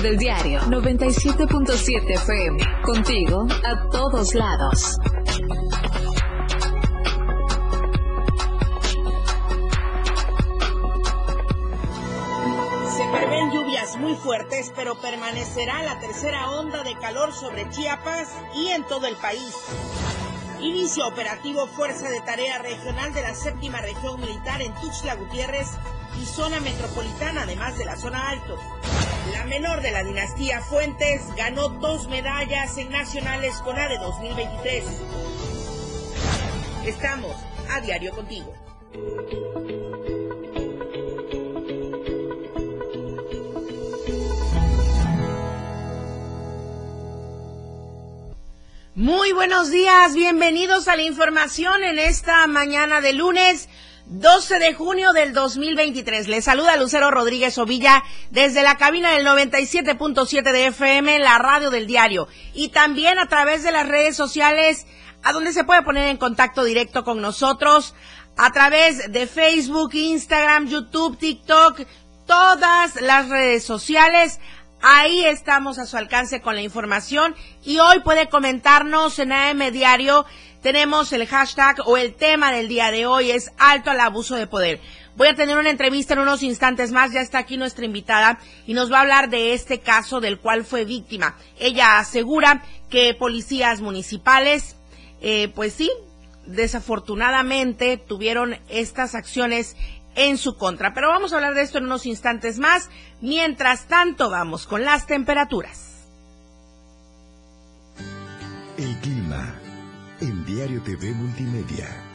del diario 97.7 FM. Contigo a todos lados. Se prevén lluvias muy fuertes, pero permanecerá la tercera onda de calor sobre Chiapas y en todo el país. Inicio operativo Fuerza de Tarea Regional de la Séptima Región Militar en Tuxtla Gutiérrez y zona metropolitana, además de la zona alto. La menor de la dinastía Fuentes ganó dos medallas en nacionales con ADE 2023. Estamos a diario contigo. Muy buenos días, bienvenidos a la información en esta mañana de lunes 12 de junio del 2023. Les saluda Lucero Rodríguez Ovilla desde la cabina del 97.7 de FM, la radio del diario, y también a través de las redes sociales, a donde se puede poner en contacto directo con nosotros, a través de Facebook, Instagram, YouTube, TikTok, todas las redes sociales. Ahí estamos a su alcance con la información y hoy puede comentarnos en AM Diario. Tenemos el hashtag o el tema del día de hoy es alto al abuso de poder. Voy a tener una entrevista en unos instantes más. Ya está aquí nuestra invitada y nos va a hablar de este caso del cual fue víctima. Ella asegura que policías municipales, eh, pues sí, desafortunadamente tuvieron estas acciones en su contra. Pero vamos a hablar de esto en unos instantes más. Mientras tanto, vamos con las temperaturas. El clima en Diario TV Multimedia.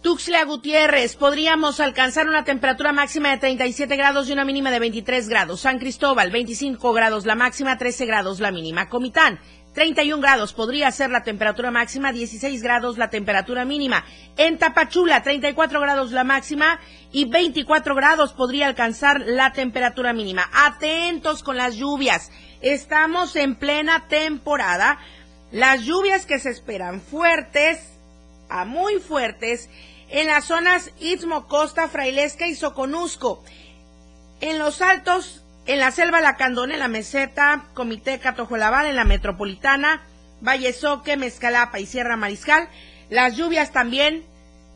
Tuxtla Gutiérrez, podríamos alcanzar una temperatura máxima de 37 grados y una mínima de 23 grados. San Cristóbal, 25 grados la máxima, 13 grados la mínima. Comitán, 31 grados podría ser la temperatura máxima, 16 grados la temperatura mínima. En Tapachula, 34 grados la máxima y 24 grados podría alcanzar la temperatura mínima. Atentos con las lluvias. Estamos en plena temporada. Las lluvias que se esperan fuertes a muy fuertes en las zonas Istmo, Costa, Frailesca y Soconusco. En los altos en la selva Lacandona, en la meseta, Comité Catojolabal, en la metropolitana, Valle Soque, Mezcalapa y Sierra Mariscal. Las lluvias también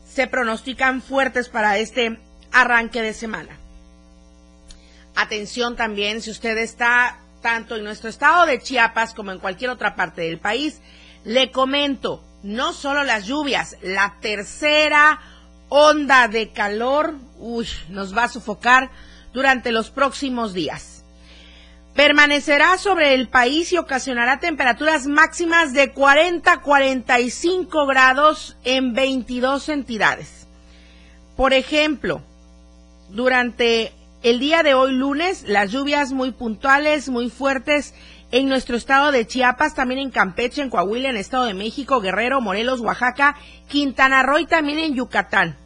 se pronostican fuertes para este arranque de semana. Atención también, si usted está tanto en nuestro estado de Chiapas como en cualquier otra parte del país, le comento, no solo las lluvias, la tercera onda de calor, uy, nos va a sofocar durante los próximos días. Permanecerá sobre el país y ocasionará temperaturas máximas de 40 a 45 grados en 22 entidades. Por ejemplo, durante el día de hoy lunes, las lluvias muy puntuales, muy fuertes en nuestro estado de Chiapas, también en Campeche, en Coahuila, en Estado de México, Guerrero, Morelos, Oaxaca, Quintana Roo y también en Yucatán.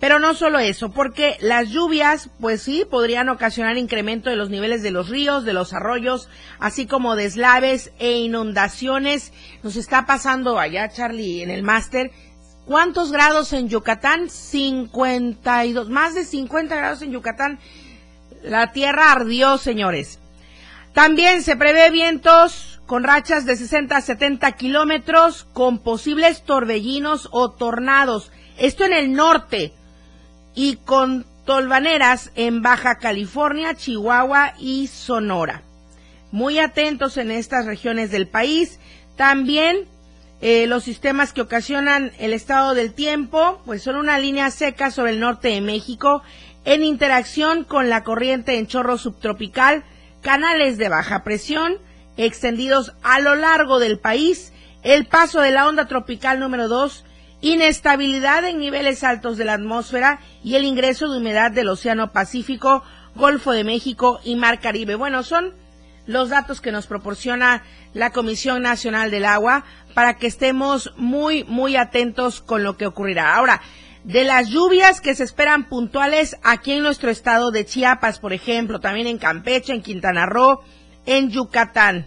Pero no solo eso, porque las lluvias, pues sí, podrían ocasionar incremento de los niveles de los ríos, de los arroyos, así como deslaves e inundaciones. Nos está pasando allá, Charlie, en el máster. ¿Cuántos grados en Yucatán? 52, más de 50 grados en Yucatán. La tierra ardió, señores. También se prevé vientos con rachas de 60 a 70 kilómetros, con posibles torbellinos o tornados. Esto en el norte y con tolvaneras en Baja California, Chihuahua y Sonora. Muy atentos en estas regiones del país. También eh, los sistemas que ocasionan el estado del tiempo, pues son una línea seca sobre el norte de México en interacción con la corriente en chorro subtropical, canales de baja presión extendidos a lo largo del país, el paso de la onda tropical número 2 inestabilidad en niveles altos de la atmósfera y el ingreso de humedad del Océano Pacífico, Golfo de México y Mar Caribe. Bueno, son los datos que nos proporciona la Comisión Nacional del Agua para que estemos muy, muy atentos con lo que ocurrirá. Ahora, de las lluvias que se esperan puntuales aquí en nuestro estado de Chiapas, por ejemplo, también en Campeche, en Quintana Roo, en Yucatán.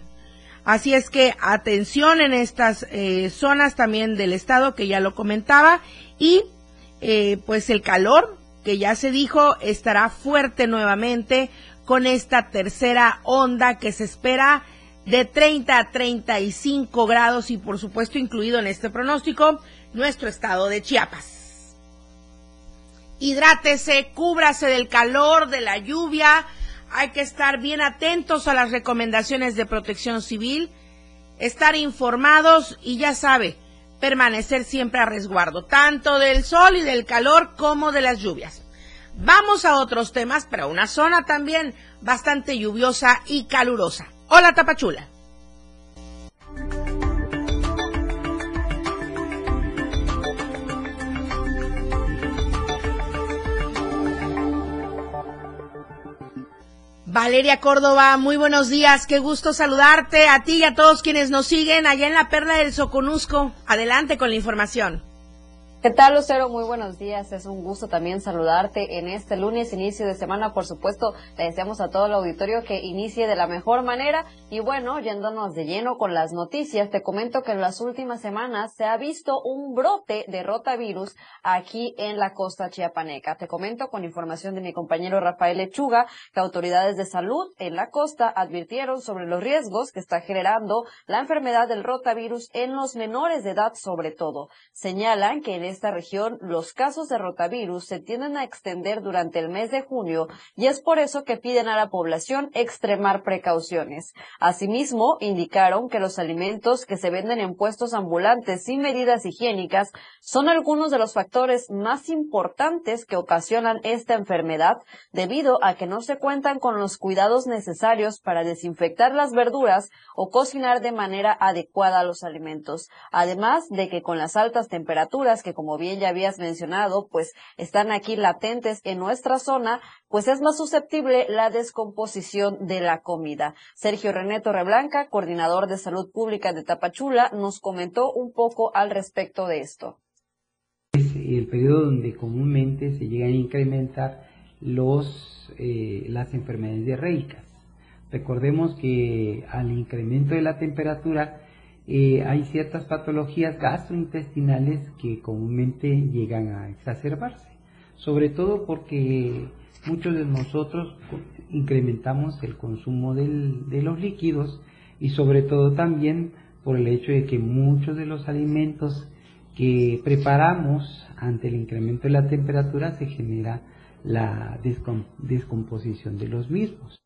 Así es que atención en estas eh, zonas también del estado que ya lo comentaba y eh, pues el calor, que ya se dijo, estará fuerte nuevamente con esta tercera onda que se espera de 30 a 35 grados y por supuesto incluido en este pronóstico nuestro estado de Chiapas. Hidrátese, cúbrase del calor, de la lluvia, hay que estar bien atentos a las recomendaciones de protección civil, estar informados y ya sabe, permanecer siempre a resguardo, tanto del sol y del calor como de las lluvias. Vamos a otros temas, pero una zona también bastante lluviosa y calurosa. Hola Tapachula. Valeria Córdoba, muy buenos días, qué gusto saludarte a ti y a todos quienes nos siguen allá en la Perla del Soconusco. Adelante con la información. ¿Qué tal, Lucero? Muy buenos días. Es un gusto también saludarte en este lunes, inicio de semana. Por supuesto, le deseamos a todo el auditorio que inicie de la mejor manera. Y bueno, yéndonos de lleno con las noticias, te comento que en las últimas semanas se ha visto un brote de rotavirus aquí en la costa chiapaneca. Te comento con información de mi compañero Rafael Lechuga que autoridades de salud en la costa advirtieron sobre los riesgos que está generando la enfermedad del rotavirus en los menores de edad sobre todo. Señalan que en esta región los casos de rotavirus se tienden a extender durante el mes de junio y es por eso que piden a la población extremar precauciones. Asimismo, indicaron que los alimentos que se venden en puestos ambulantes sin medidas higiénicas son algunos de los factores más importantes que ocasionan esta enfermedad debido a que no se cuentan con los cuidados necesarios para desinfectar las verduras o cocinar de manera adecuada los alimentos. Además de que con las altas temperaturas que como bien ya habías mencionado, pues están aquí latentes en nuestra zona, pues es más susceptible la descomposición de la comida. Sergio René Torreblanca, coordinador de salud pública de Tapachula, nos comentó un poco al respecto de esto. Es el periodo donde comúnmente se llegan a incrementar los, eh, las enfermedades diarreicas. Recordemos que al incremento de la temperatura eh, hay ciertas patologías gastrointestinales que comúnmente llegan a exacerbarse, sobre todo porque muchos de nosotros incrementamos el consumo de los líquidos y sobre todo también por el hecho de que muchos de los alimentos que preparamos ante el incremento de la temperatura se genera la descomposición de los mismos.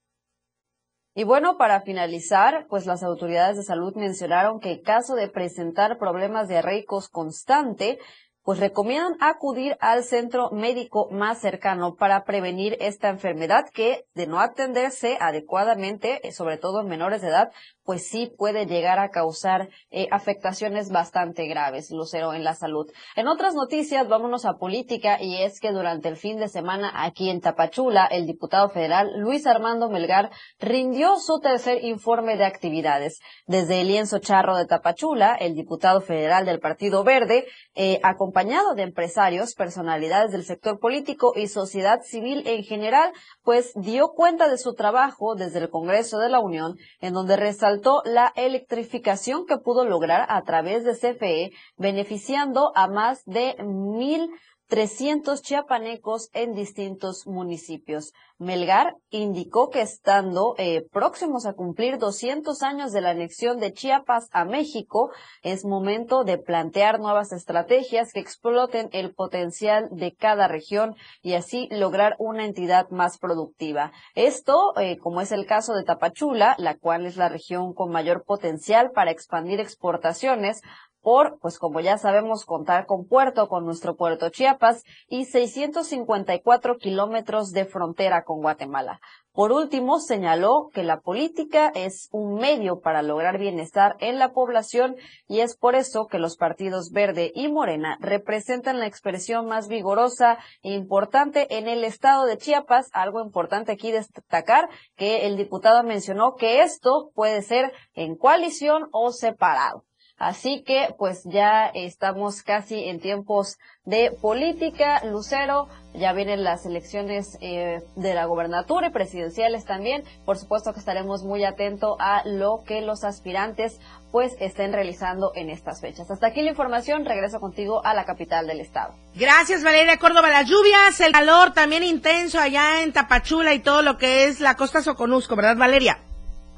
Y bueno, para finalizar, pues las autoridades de salud mencionaron que en caso de presentar problemas diarreicos constante, pues recomiendan acudir al centro médico más cercano para prevenir esta enfermedad que, de no atenderse adecuadamente, sobre todo en menores de edad, pues sí puede llegar a causar eh, afectaciones bastante graves, Lucero, en la salud. En otras noticias, vámonos a política y es que durante el fin de semana aquí en Tapachula, el diputado federal Luis Armando Melgar rindió su tercer informe de actividades. Desde el lienzo charro de Tapachula, el diputado federal del Partido Verde, eh, acompañado de empresarios, personalidades del sector político y sociedad civil en general, pues dio cuenta de su trabajo desde el Congreso de la Unión, en donde resaltó la electrificación que pudo lograr a través de CFE, beneficiando a más de mil 300 chiapanecos en distintos municipios. Melgar indicó que estando eh, próximos a cumplir 200 años de la anexión de Chiapas a México, es momento de plantear nuevas estrategias que exploten el potencial de cada región y así lograr una entidad más productiva. Esto, eh, como es el caso de Tapachula, la cual es la región con mayor potencial para expandir exportaciones, por, pues como ya sabemos, contar con puerto, con nuestro puerto Chiapas y 654 kilómetros de frontera con Guatemala. Por último, señaló que la política es un medio para lograr bienestar en la población y es por eso que los partidos Verde y Morena representan la expresión más vigorosa e importante en el estado de Chiapas. Algo importante aquí destacar que el diputado mencionó que esto puede ser en coalición o separado. Así que pues ya estamos casi en tiempos de política. Lucero, ya vienen las elecciones eh, de la gobernatura y presidenciales también. Por supuesto que estaremos muy atentos a lo que los aspirantes pues estén realizando en estas fechas. Hasta aquí la información, regreso contigo a la capital del estado. Gracias Valeria Córdoba. Las lluvias, el calor también intenso allá en Tapachula y todo lo que es la costa Soconusco, ¿verdad Valeria?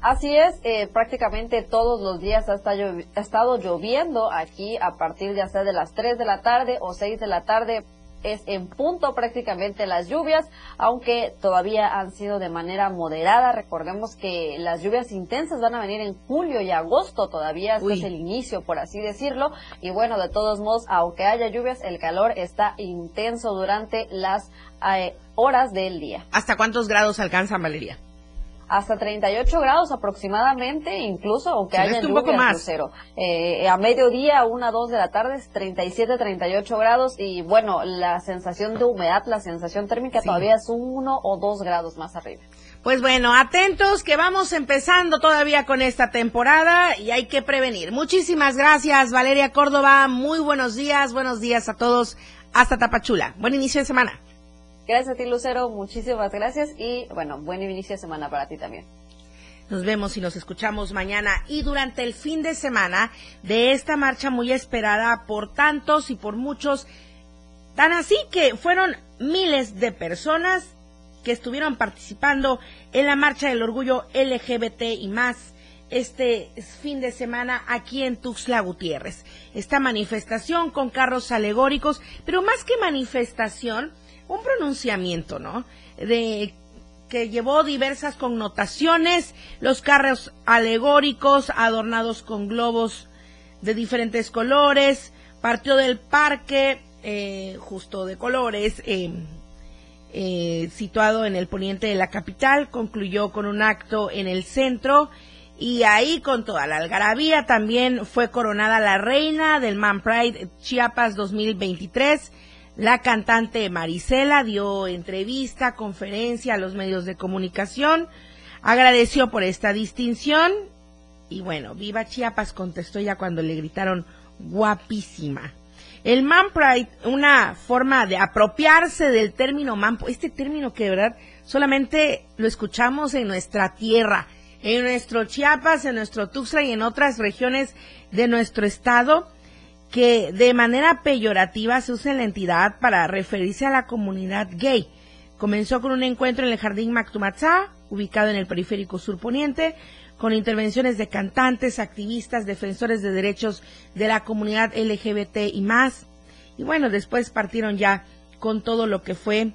Así es, eh, prácticamente todos los días ha estado, lloviendo aquí a partir ya sea de las 3 de la tarde o 6 de la tarde es en punto prácticamente las lluvias, aunque todavía han sido de manera moderada. Recordemos que las lluvias intensas van a venir en julio y agosto todavía, este es el inicio, por así decirlo. Y bueno, de todos modos, aunque haya lluvias, el calor está intenso durante las eh, horas del día. ¿Hasta cuántos grados alcanzan, Valeria? Hasta 38 grados aproximadamente, incluso aunque haya un poco más. Cero. Eh, a mediodía, 1 2 de la tarde, 37, 38 grados y bueno, la sensación de humedad, la sensación térmica todavía es 1 o 2 grados más arriba. Pues bueno, atentos que vamos empezando todavía con esta temporada y hay que prevenir. Muchísimas gracias, Valeria Córdoba. Muy buenos días, buenos días a todos. Hasta Tapachula. Buen inicio de semana. Gracias a ti, Lucero. Muchísimas gracias y bueno, buen inicio de semana para ti también. Nos vemos y nos escuchamos mañana y durante el fin de semana de esta marcha muy esperada por tantos y por muchos, tan así que fueron miles de personas que estuvieron participando en la marcha del orgullo LGBT y más este fin de semana aquí en Tuxtla Gutiérrez. Esta manifestación con carros alegóricos, pero más que manifestación, un pronunciamiento, ¿no? De que llevó diversas connotaciones, los carros alegóricos adornados con globos de diferentes colores, partió del parque eh, justo de colores, eh, eh, situado en el poniente de la capital, concluyó con un acto en el centro y ahí con toda la algarabía también fue coronada la reina del Man Pride Chiapas 2023 la cantante Marisela dio entrevista, conferencia a los medios de comunicación, agradeció por esta distinción y bueno, viva Chiapas contestó ya cuando le gritaron guapísima. El man pride, una forma de apropiarse del término man, este término que de verdad solamente lo escuchamos en nuestra tierra, en nuestro Chiapas, en nuestro Tuxtla y en otras regiones de nuestro estado que de manera peyorativa se usa en la entidad para referirse a la comunidad gay. Comenzó con un encuentro en el Jardín Mactumatzá, ubicado en el periférico surponiente, con intervenciones de cantantes, activistas, defensores de derechos de la comunidad LGBT y más. Y bueno, después partieron ya con todo lo que fue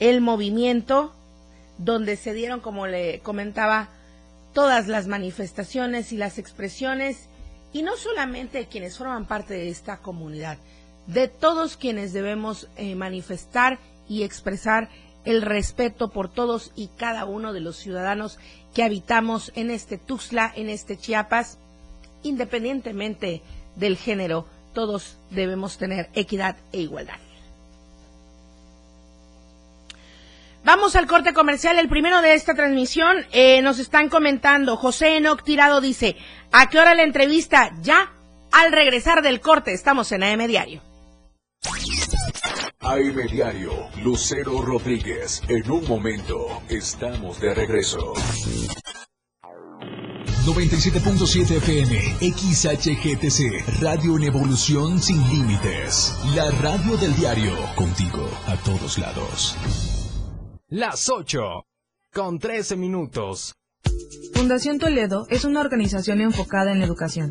el movimiento, donde se dieron, como le comentaba, todas las manifestaciones y las expresiones y no solamente de quienes forman parte de esta comunidad, de todos quienes debemos eh, manifestar y expresar el respeto por todos y cada uno de los ciudadanos que habitamos en este Tuxtla, en este Chiapas, independientemente del género, todos debemos tener equidad e igualdad. Vamos al corte comercial, el primero de esta transmisión. Eh, nos están comentando, José Enoc Tirado dice, ¿a qué hora la entrevista? Ya, al regresar del corte, estamos en AM Diario. AM Diario, Lucero Rodríguez. En un momento, estamos de regreso. 97.7 FM, XHGTC, Radio en Evolución Sin Límites. La radio del diario, contigo a todos lados. Las 8, con 13 minutos. Fundación Toledo es una organización enfocada en la educación.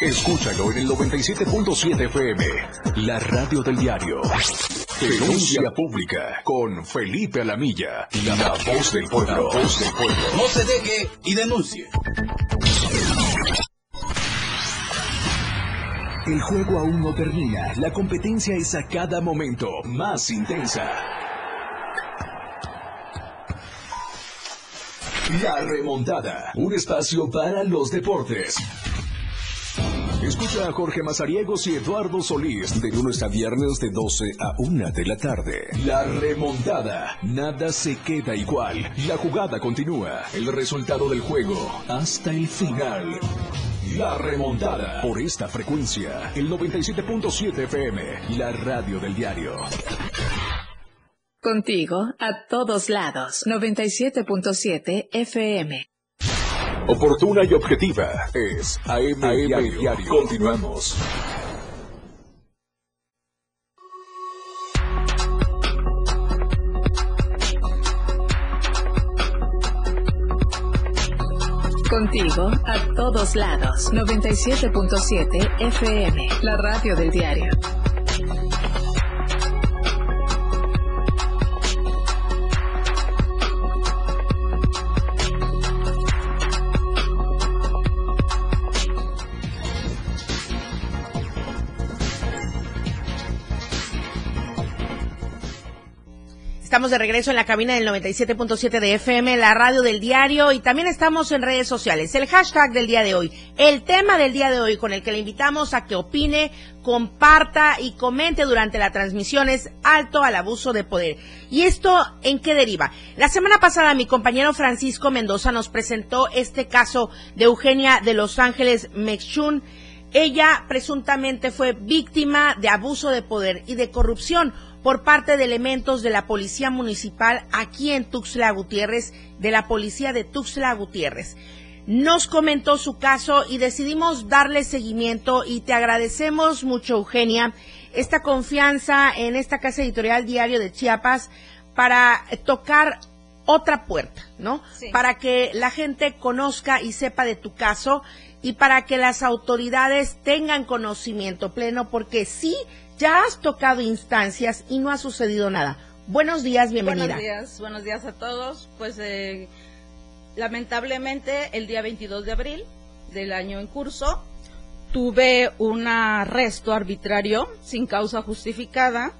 Escúchalo en el 97.7 FM, la radio del diario. Denuncia pública con Felipe Alamilla, la voz del pueblo. voz del pueblo. No se deje y denuncie. El juego aún no termina, la competencia es a cada momento más intensa. La remontada, un espacio para los deportes. Escucha a Jorge Mazariegos y Eduardo Solís de lunes a viernes de 12 a 1 de la tarde. La remontada. Nada se queda igual. La jugada continúa. El resultado del juego hasta el final. La remontada. Por esta frecuencia. El 97.7 FM. La radio del diario. Contigo a todos lados. 97.7 FM. Oportuna y objetiva es AM, Diario. Diario. Continuamos. Contigo a todos lados. 97.7 FM. La radio del diario. Estamos de regreso en la cabina del 97.7 de FM, la radio del diario, y también estamos en redes sociales. El hashtag del día de hoy, el tema del día de hoy con el que le invitamos a que opine, comparta y comente durante la transmisión es alto al abuso de poder. ¿Y esto en qué deriva? La semana pasada mi compañero Francisco Mendoza nos presentó este caso de Eugenia de Los Ángeles Mexchun. Ella presuntamente fue víctima de abuso de poder y de corrupción por parte de elementos de la Policía Municipal aquí en Tuxtla Gutiérrez, de la Policía de Tuxtla Gutiérrez. Nos comentó su caso y decidimos darle seguimiento y te agradecemos mucho, Eugenia, esta confianza en esta casa editorial Diario de Chiapas para tocar otra puerta, ¿no? Para que la gente conozca y sepa de tu caso y para que las autoridades tengan conocimiento pleno, porque sí ya has tocado instancias y no ha sucedido nada. Buenos días, bienvenida. Buenos días, buenos días a todos. Pues eh, lamentablemente el día 22 de abril del año en curso tuve un arresto arbitrario sin causa justificada.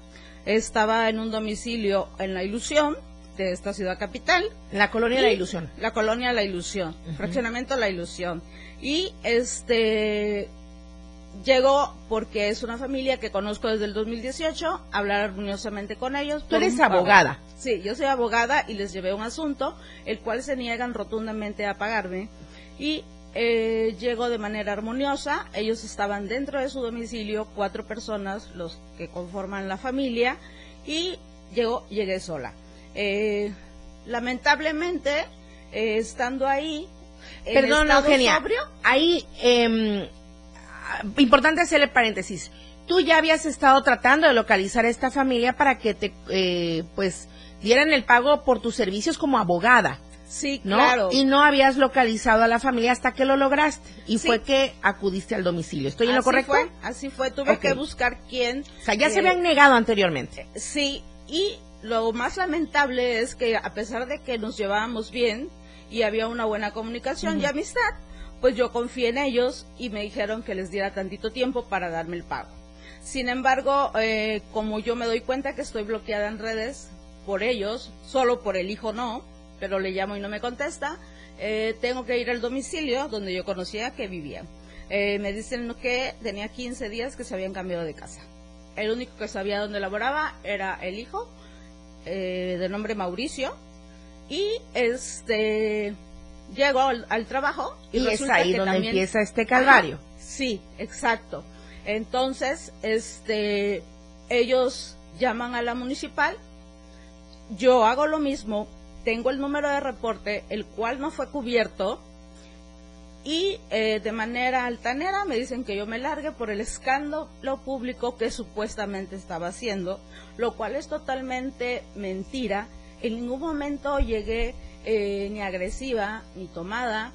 Estaba en un domicilio en La Ilusión de esta ciudad capital. La colonia La Ilusión. La colonia La Ilusión. Fraccionamiento La Ilusión. Y este Llegó porque es una familia que conozco desde el 2018, hablar armoniosamente con ellos. Tú eres abogada. Sí, yo soy abogada y les llevé un asunto, el cual se niegan rotundamente a pagarme. Y eh, llegó de manera armoniosa, ellos estaban dentro de su domicilio, cuatro personas, los que conforman la familia, y llegó, llegué sola. Eh, lamentablemente, eh, estando ahí, Perdón, Eugenia, ahí eh, importante hacerle paréntesis. Tú ya habías estado tratando de localizar a esta familia para que te, eh, pues, dieran el pago por tus servicios como abogada. Sí, ¿no? claro. Y no habías localizado a la familia hasta que lo lograste. Y fue que acudiste al domicilio. ¿Estoy en lo correcto? Fue, así fue, tuve que buscar quién. O sea, ya se habían negado anteriormente. Sí, y lo más lamentable es que a pesar de que nos llevábamos bien y había una buena comunicación y amistad, pues yo confié en ellos y me dijeron que les diera tantito tiempo para darme el pago. Sin embargo, eh, como yo me doy cuenta que estoy bloqueada en redes por ellos, solo por el hijo no, pero le llamo y no me contesta, eh, tengo que ir al domicilio donde yo conocía que vivía. Eh, me dicen que tenía 15 días que se habían cambiado de casa. El único que sabía dónde laboraba era el hijo, de nombre Mauricio, y este llego al, trabajo y, es ahí donde empieza este calvario. sí, exacto. Entonces, este, ellos llaman a la municipal, yo hago lo mismo, tengo el número de reporte, el cual no fue cubierto, y eh, de manera altanera me dicen que yo me largue por el escándalo público que supuestamente estaba haciendo, lo cual es totalmente mentira. En ningún momento llegué eh, ni agresiva, ni tomada.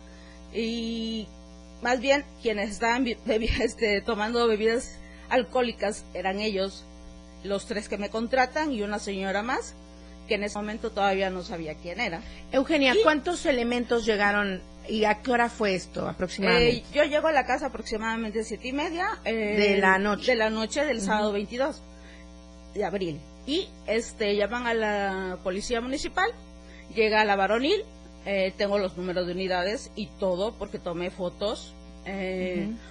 Y más bien quienes estaban este, tomando bebidas alcohólicas eran ellos, los tres que me contratan y una señora más que en ese momento todavía no sabía quién era. Eugenia, ¿cuántos elementos llegaron y a qué hora fue esto aproximadamente? Eh, yo llego a la casa aproximadamente siete y media. Eh, de la noche. De la noche del sábado 22 de abril. Y este llaman a la policía municipal, llega la varonil, eh, tengo los números de unidades y todo porque tomé fotos,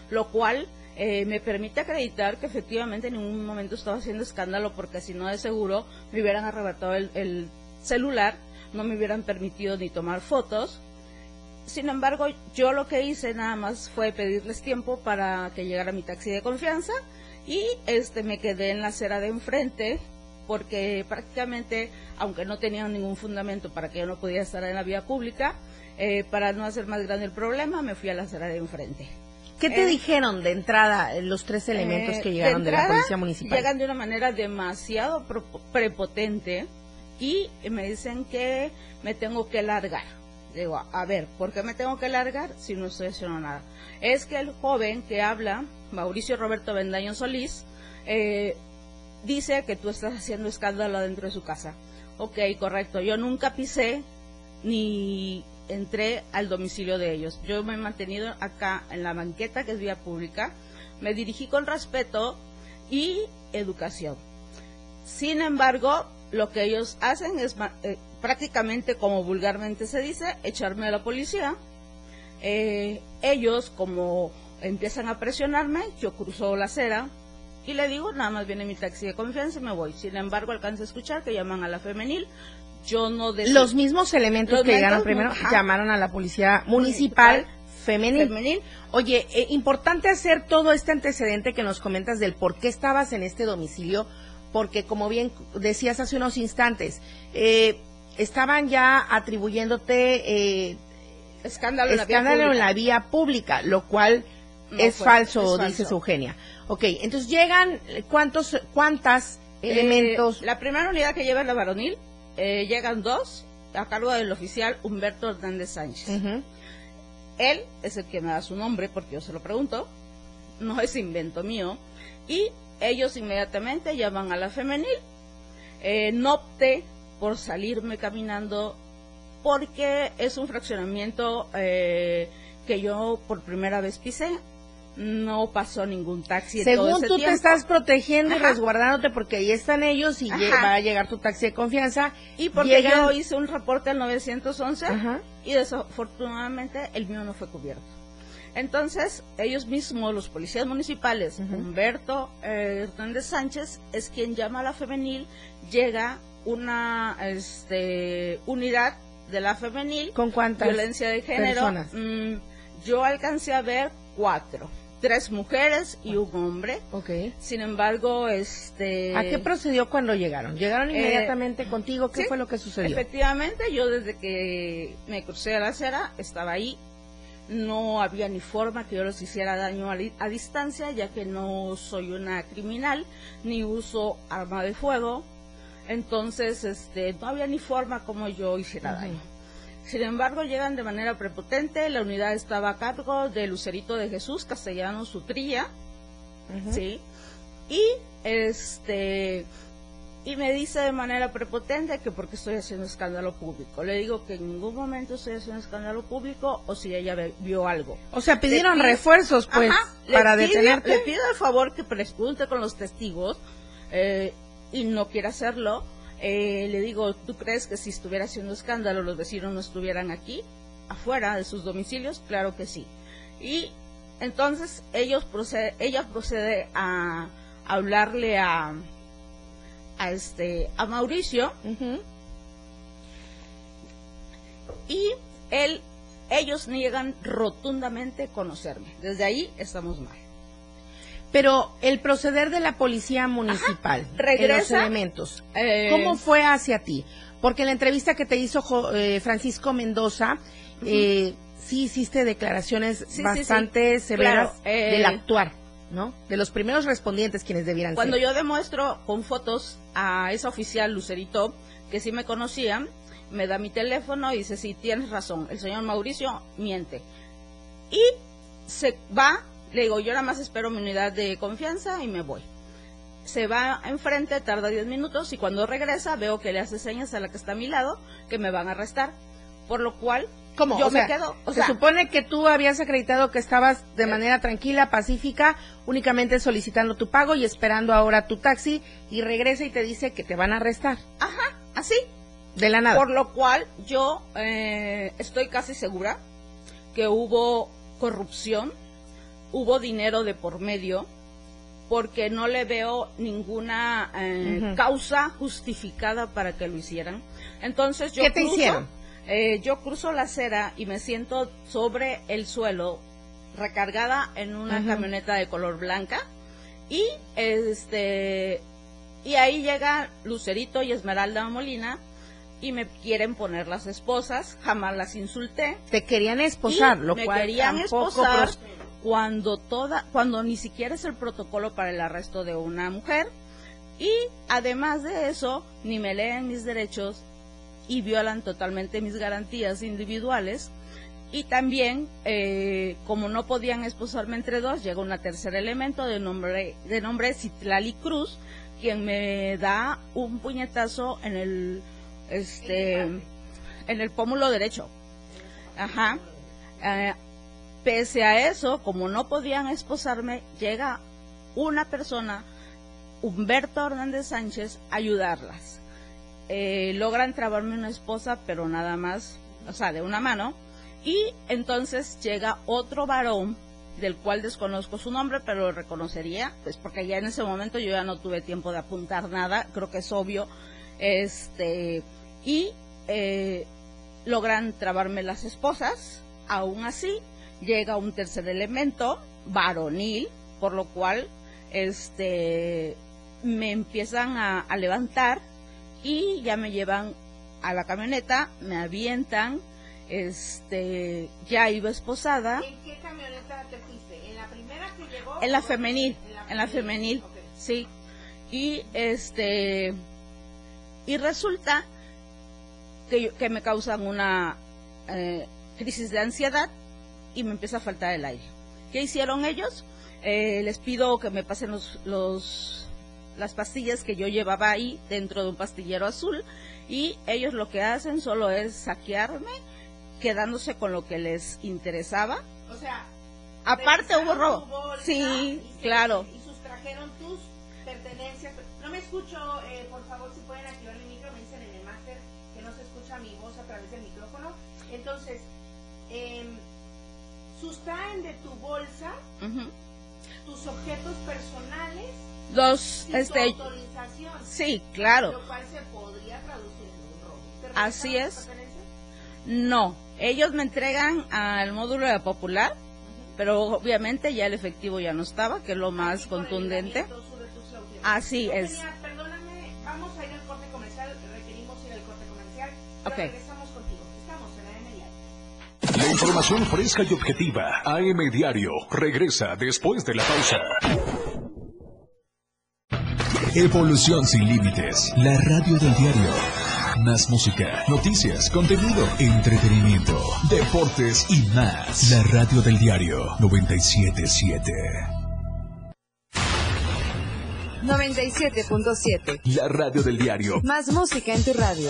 lo cual eh, me permite acreditar que efectivamente en ningún momento estaba haciendo escándalo porque si no de seguro me hubieran arrebatado el, celular, no me hubieran permitido ni tomar fotos. Sin embargo, yo lo que hice nada más fue pedirles tiempo para que llegara mi taxi de confianza y este me quedé en la acera de enfrente porque prácticamente, aunque no tenían ningún fundamento para que yo no pudiera estar en la vía pública, eh, para no hacer más grande el problema, me fui a la acera de enfrente. ¿Qué te eh, dijeron de entrada eh, los tres elementos que llegaron de, la policía municipal? Llegan de una manera demasiado prepotente y me dicen que me tengo que largar. Digo, a ver, ¿por qué me tengo que largar si no estoy haciendo nada? Es que el joven que habla, Mauricio Roberto Bendaño Solís, eh, dice que tú estás haciendo escándalo dentro de su casa. Ok, correcto. Yo nunca pisé ni entré al domicilio de ellos. Yo me he mantenido acá en la banqueta, que es vía pública, me dirigí con respeto y educación. Sin embargo, lo que ellos hacen es eh, prácticamente, como vulgarmente se dice, echarme a la policía. Eh, ellos, como empiezan a presionarme, yo cruzo la acera y le digo, nada más viene mi taxi de confianza y me voy. Sin embargo, alcanza a escuchar que llaman a la femenil, yo no Los mismos elementos que llegaron primero llamaron a la policía municipal, femenil. Oye, eh, importante hacer todo este antecedente que nos comentas del por qué estabas en este domicilio, porque como bien decías hace unos instantes, eh, estaban ya atribuyéndote eh, escándalo, en, la vía pública, lo cual es, falso, dice Eugenia. Ok, entonces llegan, ¿cuántos, cuántas elementos? La primera unidad que lleva es la varonil, eh, llegan dos a cargo del oficial Humberto Hernández Sánchez. Él es el que me da su nombre porque yo se lo pregunto, no es invento mío. Y ellos inmediatamente llaman a la femenil. Eh, no opté por salirme caminando porque es un fraccionamiento eh, que yo por primera vez pisé no pasó ningún taxi. Según tú te estás protegiendo y resguardándote porque ahí están ellos y va a llegar tu taxi de confianza. Y porque yo hice un reporte al 911 y desafortunadamente el mío no fue cubierto. Entonces, ellos mismos, los policías municipales, Humberto eh, Hernández Sánchez, es quien llama a la femenil, llega una este, unidad de la femenil. ¿Con cuántas Violencia de género. Mm, yo alcancé a ver cuatro tres mujeres y un hombre. Okay. Sin embargo, este... ¿A qué procedió cuando llegaron? ¿Llegaron eh, inmediatamente contigo? ¿Qué fue lo que sucedió? Efectivamente, yo desde que me crucé a la acera estaba ahí. No había ni forma que yo les hiciera daño a, distancia, ya que no soy una criminal, ni uso arma de fuego. Entonces, este, no había ni forma como yo hiciera daño. Sin embargo, llegan de manera prepotente. La unidad estaba a cargo de Lucerito de Jesús, castellano Sutrilla. ¿Sí? Y este y me dice de manera prepotente que porque estoy haciendo escándalo público. Le digo que en ningún momento estoy haciendo escándalo público o si ella vio algo. O sea, pidieron refuerzos pues para detenerte. Le pido el favor que pregunte con los testigos eh, y no quiere hacerlo eh, le digo, ¿tú crees que si estuviera haciendo escándalo los vecinos no estuvieran aquí, afuera de sus domicilios? Claro que sí. Y entonces ellos procede, ella procede a, hablarle a, a este a Mauricio y él ellos niegan rotundamente conocerme. Desde ahí estamos mal. Pero el proceder de la policía municipal, regresa, los elementos, eh, ¿cómo fue hacia ti? Porque en la entrevista que te hizo eh, Francisco Mendoza, eh, sí hiciste declaraciones bastante severas del actuar, ¿no? De los primeros respondientes quienes debieran Cuando ser. yo demuestro con fotos a esa oficial Lucerito, que sí me conocía, me da mi teléfono y dice, sí, tienes razón, el señor Mauricio miente. Y se va, le digo, yo nada más espero mi unidad de confianza y me voy. Se va enfrente, tarda 10 minutos y cuando regresa veo que le hace señas a la que está a mi lado que me van a arrestar. Por lo cual ¿Cómo? yo O me quedo. O se sea, supone que tú habías acreditado que estabas de manera tranquila, pacífica, únicamente solicitando tu pago y esperando ahora tu taxi y regresa y te dice que te van a arrestar. Ajá, así. De la nada. Por lo cual yo eh, estoy casi segura que hubo corrupción, hubo dinero de por medio, porque no le veo ninguna eh, causa justificada para que lo hicieran. Entonces yo ¿Qué te cruzo, hicieron? eh, yo cruzo la acera y me siento sobre el suelo, recargada en una camioneta de color blanca y este y ahí llega Lucerito y Esmeralda Molina y me quieren poner las esposas, jamás las insulté. Te querían esposar, lo me cual querían tampoco esposar cuando toda cuando ni siquiera es el protocolo para el arresto de una mujer. Y además de eso ni me leen mis derechos y violan totalmente mis garantías individuales. Y también eh, como no podían esposarme entre dos llega un tercer elemento de nombre de nombre Citlali Cruz quien me da un puñetazo en el este en el pómulo derecho. Ajá. Eh, pese a eso como no podían esposarme llega una persona Humberto Hernández Sánchez a ayudarlas eh, logran trabarme una esposa, pero nada más, o sea, de una mano. Y entonces llega otro varón, del cual desconozco su nombre, pero lo reconocería, pues porque ya en ese momento yo ya no tuve tiempo de apuntar nada, creo que es obvio. Este, y eh, logran trabarme las esposas, aún así llega un tercer elemento, varonil, por lo cual este me empiezan a, a levantar y ya me llevan a la camioneta, me avientan, este, ya iba esposada, ¿En qué camioneta te fuiste? ¿En la primera que llegó? en la femenil, en la femenil, sí, y este, y resulta que, que me causan una eh, crisis de ansiedad y me empieza a faltar el aire. ¿Qué hicieron ellos? Eh, les pido que me pasen los, los las pastillas que yo llevaba ahí dentro de un pastillero azul y ellos lo que hacen solo es saquearme quedándose con lo que les interesaba. O sea, Aparte hubo robo. bolsa Sí, y se- claro. Y sustrajeron tus pertenencias. No me escucho, eh, por favor, si pueden activar el micro, me dicen en el máster que no se escucha mi voz a través del micrófono. Entonces, em, sustraen de tu bolsa Ujú. tus objetos personales Dos, sin este, tu autorización. sí, claro. Lo cual se podría traducir en un robo. ¿Te Así es. No, ellos me entregan al módulo de popular, pero obviamente ya el efectivo ya no estaba, que es lo más contundente. Así Yo es. tenía- perdóname, vamos a ir al corte comercial, requerimos ir al corte comercial. pero información fresca y objetiva. AM Diario. Regresa después de la pausa. Evolución sin límites. La radio del diario. Más música, noticias, contenido, entretenimiento, deportes y más. La radio del diario 977. 97.7. La radio del diario. Más música en tu radio.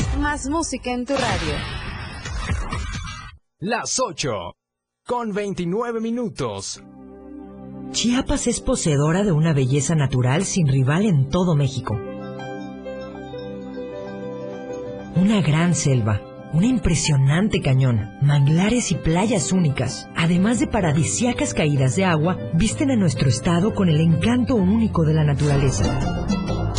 Más música en tu radio. Las 8. Con 29 minutos. Chiapas es poseedora de una belleza natural sin rival en todo México. Una gran selva, una impresionante cañón, manglares y playas únicas, además de paradisíacas caídas de agua, visten a nuestro estado con el encanto único de la naturaleza.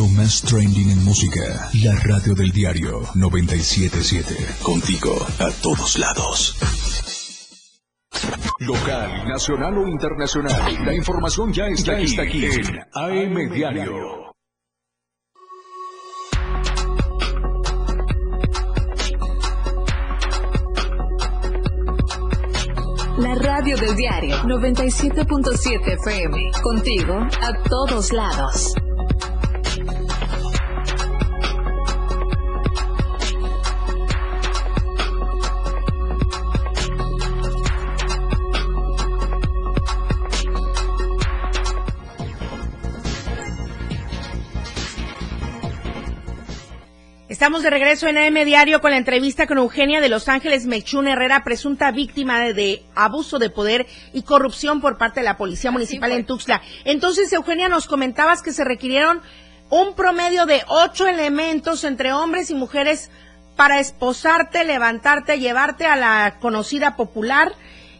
Lo más trending en música. La radio del diario 977. Contigo a todos lados. Local, nacional o internacional. La información ya está, aquí, está aquí en AM Diario. La radio del diario 97.7 FM. Contigo a todos lados. Estamos de regreso en AM Diario con la entrevista con Eugenia de Los Ángeles Mechún Herrera, presunta víctima de, abuso de poder y corrupción por parte de la Policía Municipal en Tuxtla. Entonces, Eugenia, nos comentabas que se requirieron un promedio de ocho elementos entre hombres y mujeres para esposarte, levantarte, llevarte a la conocida popular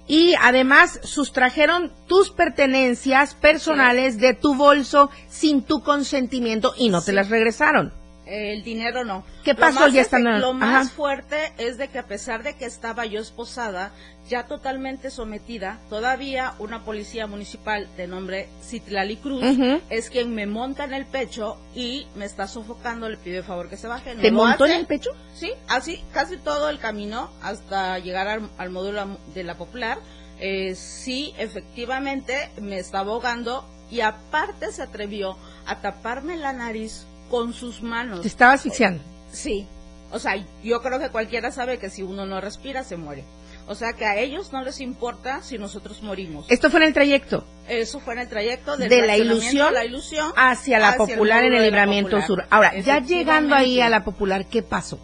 y además sustrajeron tus pertenencias personales de tu bolso sin tu consentimiento y no te las regresaron el dinero no. ¿Qué pasó ya estando Lo más fuerte es de que a pesar de que estaba yo esposada, ya totalmente sometida, todavía una policía municipal de nombre Citlali Cruz es quien me monta en el pecho y me está sofocando, le pido favor que se baje. ¿Te montó en el pecho? Sí, así casi todo el camino hasta llegar al, módulo de la popular. Eh, sí, efectivamente me está ahogando y aparte se atrevió a taparme la nariz con sus manos. ¿Te estaba asfixiando? Sí. O sea, yo creo que cualquiera sabe que si uno no respira, se muere. O sea que a ellos no les importa si nosotros morimos. ¿Esto fue en el trayecto? Eso fue en el trayecto de la ilusión, la ilusión hacia la popular en el libramiento sur. Ahora, ya llegando ahí a la popular, ¿qué pasó?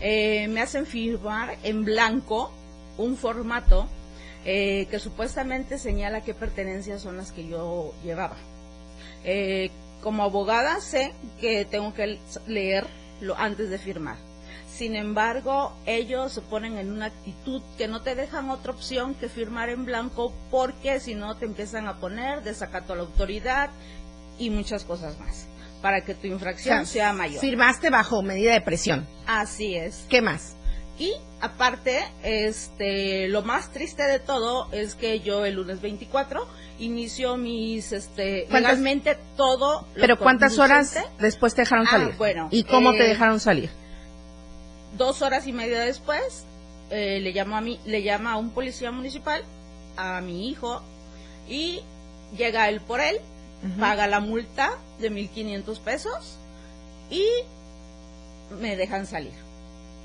Eh, me hacen firmar en blanco un formato eh, que supuestamente señala qué pertenencias son las que yo llevaba. Eh, como abogada sé que tengo que leerlo antes de firmar. Sin embargo, ellos se ponen en una actitud que no te dejan otra opción que firmar en blanco porque si no te empiezan a poner desacato a la autoridad y muchas cosas más para que tu infracción sea mayor. Firmaste bajo medida de presión. Así es. ¿Qué más? Y aparte, este, lo más triste de todo es que yo el lunes 24 inicio mis, este, legalmente todo. Pero ¿cuántas horas después te dejaron ah, salir? bueno. ¿Y cómo te eh, dejaron salir? Dos horas y media después, eh, le llamo a mí, le llama a un policía municipal, a mi hijo, y llega él por él, paga la multa de 1.500 pesos y me dejan salir.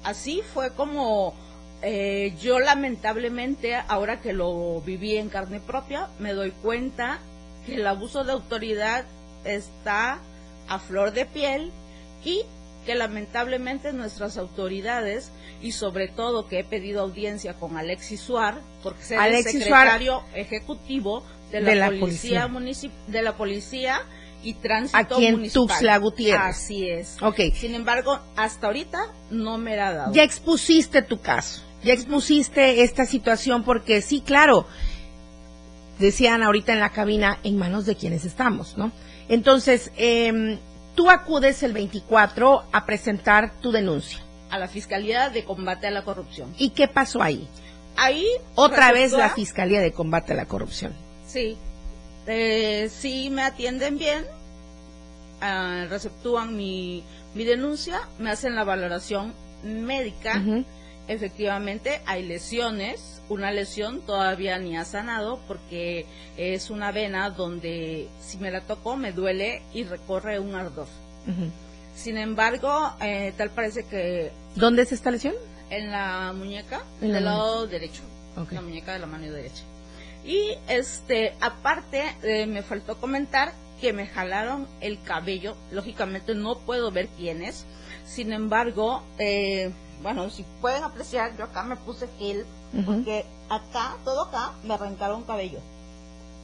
Así fue como eh, yo lamentablemente, ahora que lo viví en carne propia, me doy cuenta que el abuso de autoridad está a flor de piel y que lamentablemente nuestras autoridades y sobre todo que he pedido audiencia con Alexis Suar, porque es el secretario ejecutivo de la, policía, de la policía y tránsito Aquí en Tuxtla Gutiérrez. Así es. Ok. Sin embargo, hasta ahorita no me la ha dado. Ya expusiste tu caso ya expusiste esta situación porque sí, claro, decían ahorita en la cabina, en manos de quienes estamos, ¿no? Entonces, eh, tú acudes el 24 a presentar tu denuncia. A la Fiscalía de Combate a la Corrupción. ¿Y qué pasó ahí? Ahí. Otra vez la Fiscalía de Combate a la Corrupción. Sí. Eh, sí me atienden bien, uh, receptúan mi, mi denuncia, me hacen la valoración médica efectivamente hay lesiones, una lesión todavía ni ha sanado porque es una vena donde si me la toco me duele y recorre un ardor. Sin embargo, eh, tal parece que... ¿Dónde es esta lesión? En la muñeca, del lado derecho. La muñeca de la mano derecha. Y este, aparte, eh, me faltó comentar que me jalaron el cabello. Lógicamente no puedo ver quién es. Sin embargo, eh, bueno, si pueden apreciar, yo acá me puse gel, porque acá, todo acá, me arrancaron cabello.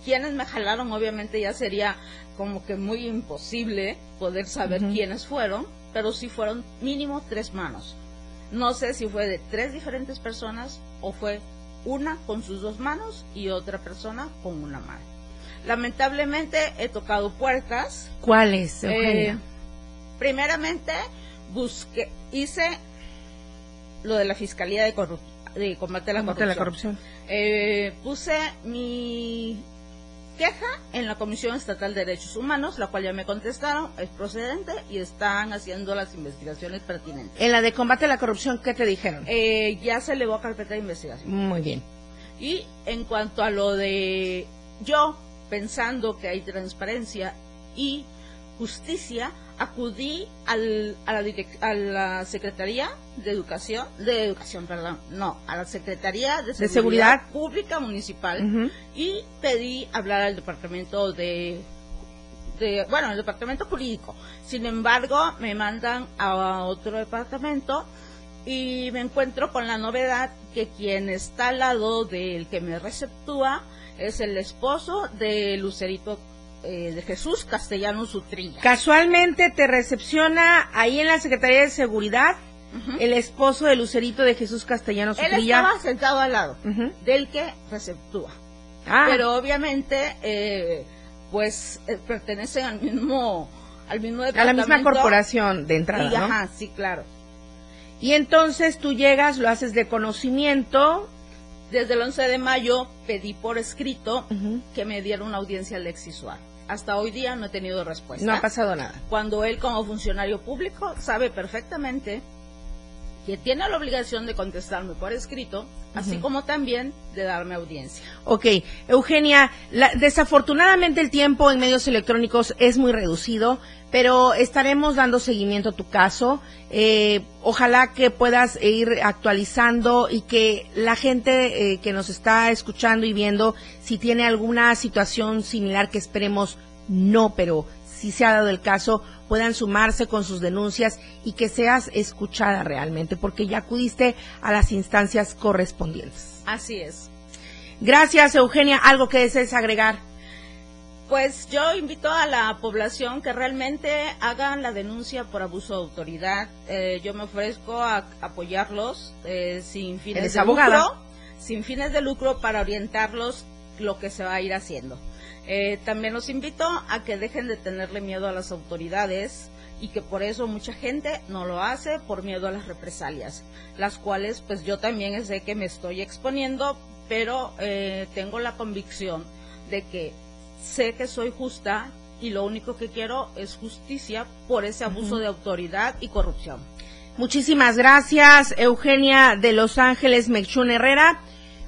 Quienes me jalaron, obviamente ya sería como que muy imposible poder saber quiénes fueron, pero sí fueron mínimo tres manos. No sé si fue de tres diferentes personas o fue una con sus dos manos y otra persona con una mano. Lamentablemente he tocado puertas. ¿Cuáles? Eh, primeramente busqué, hice lo de la Fiscalía de, de Combate a la Corrupción. Eh, puse mi queja en la Comisión Estatal de Derechos Humanos, la cual ya me contestaron, es procedente y están haciendo las investigaciones pertinentes. En la de combate a la corrupción, ¿qué te dijeron? Eh, ya se elevó a carpeta de investigación. Muy bien. Y en cuanto a lo de yo pensando que hay transparencia y justicia, acudí al, a, la a, la Secretaría de Educación, de Educación, perdón, no, a la Secretaría de Seguridad, Pública Municipal y pedí hablar al Departamento de, de, bueno, el Departamento Jurídico. Sin embargo, me mandan a otro departamento y me encuentro con la novedad que quien está al lado del que me receptúa es el esposo de Lucerito eh, de Jesús Castellanos Utrilla. Casualmente te recepciona ahí en la Secretaría de Seguridad el esposo de Lucerito de Jesús Castellanos Utrilla. Él estaba sentado al lado del que receptúa. Ah. Pero obviamente, eh, pues eh, pertenecen al mismo, al mismo A la misma corporación de entrada, y, Ajá, sí, claro. Y entonces tú llegas, lo haces de conocimiento. Desde el 11 de mayo pedí por escrito que me diera una audiencia al ex hasta hoy día no he tenido respuesta. No ha pasado nada. Cuando él como funcionario público sabe perfectamente que tiene la obligación de contestarme por escrito, así como también de darme audiencia. Ok, Eugenia, desafortunadamente el tiempo en medios electrónicos es muy reducido, pero estaremos dando seguimiento a tu caso. Eh, ojalá que puedas ir actualizando y que la gente eh, que nos está escuchando y viendo, si tiene alguna situación similar que esperemos no, pero si se ha dado el caso, puedan sumarse con sus denuncias y que seas escuchada realmente, porque ya acudiste a las instancias correspondientes. Así es. Gracias, Eugenia. ¿Algo que desees agregar? Pues yo invito a la población que realmente hagan la denuncia por abuso de autoridad. Eh, yo me ofrezco a apoyarlos eh, sin fines de lucro, sin fines de lucro para orientarlos lo que se va a ir haciendo. Eh, también los invito a que dejen de tenerle miedo a las autoridades y que por eso mucha gente no lo hace por miedo a las represalias, las cuales pues yo también sé que me estoy exponiendo, pero eh, tengo la convicción de que sé que soy justa y lo único que quiero es justicia por ese abuso de autoridad y corrupción. Muchísimas gracias, Eugenia de Los Ángeles Mechún Herrera.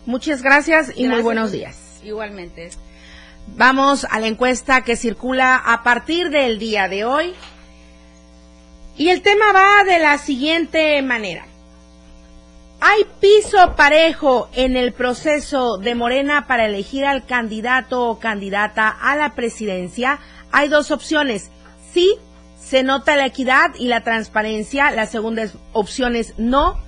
Muchas gracias y muy buenos días. Igualmente. Vamos a la encuesta que circula a partir del día de hoy. Y el tema va de la siguiente manera. ¿Hay piso parejo en el proceso de Morena para elegir al candidato o candidata a la presidencia? Hay dos opciones. Sí, se nota la equidad y la transparencia. La segunda opción es no,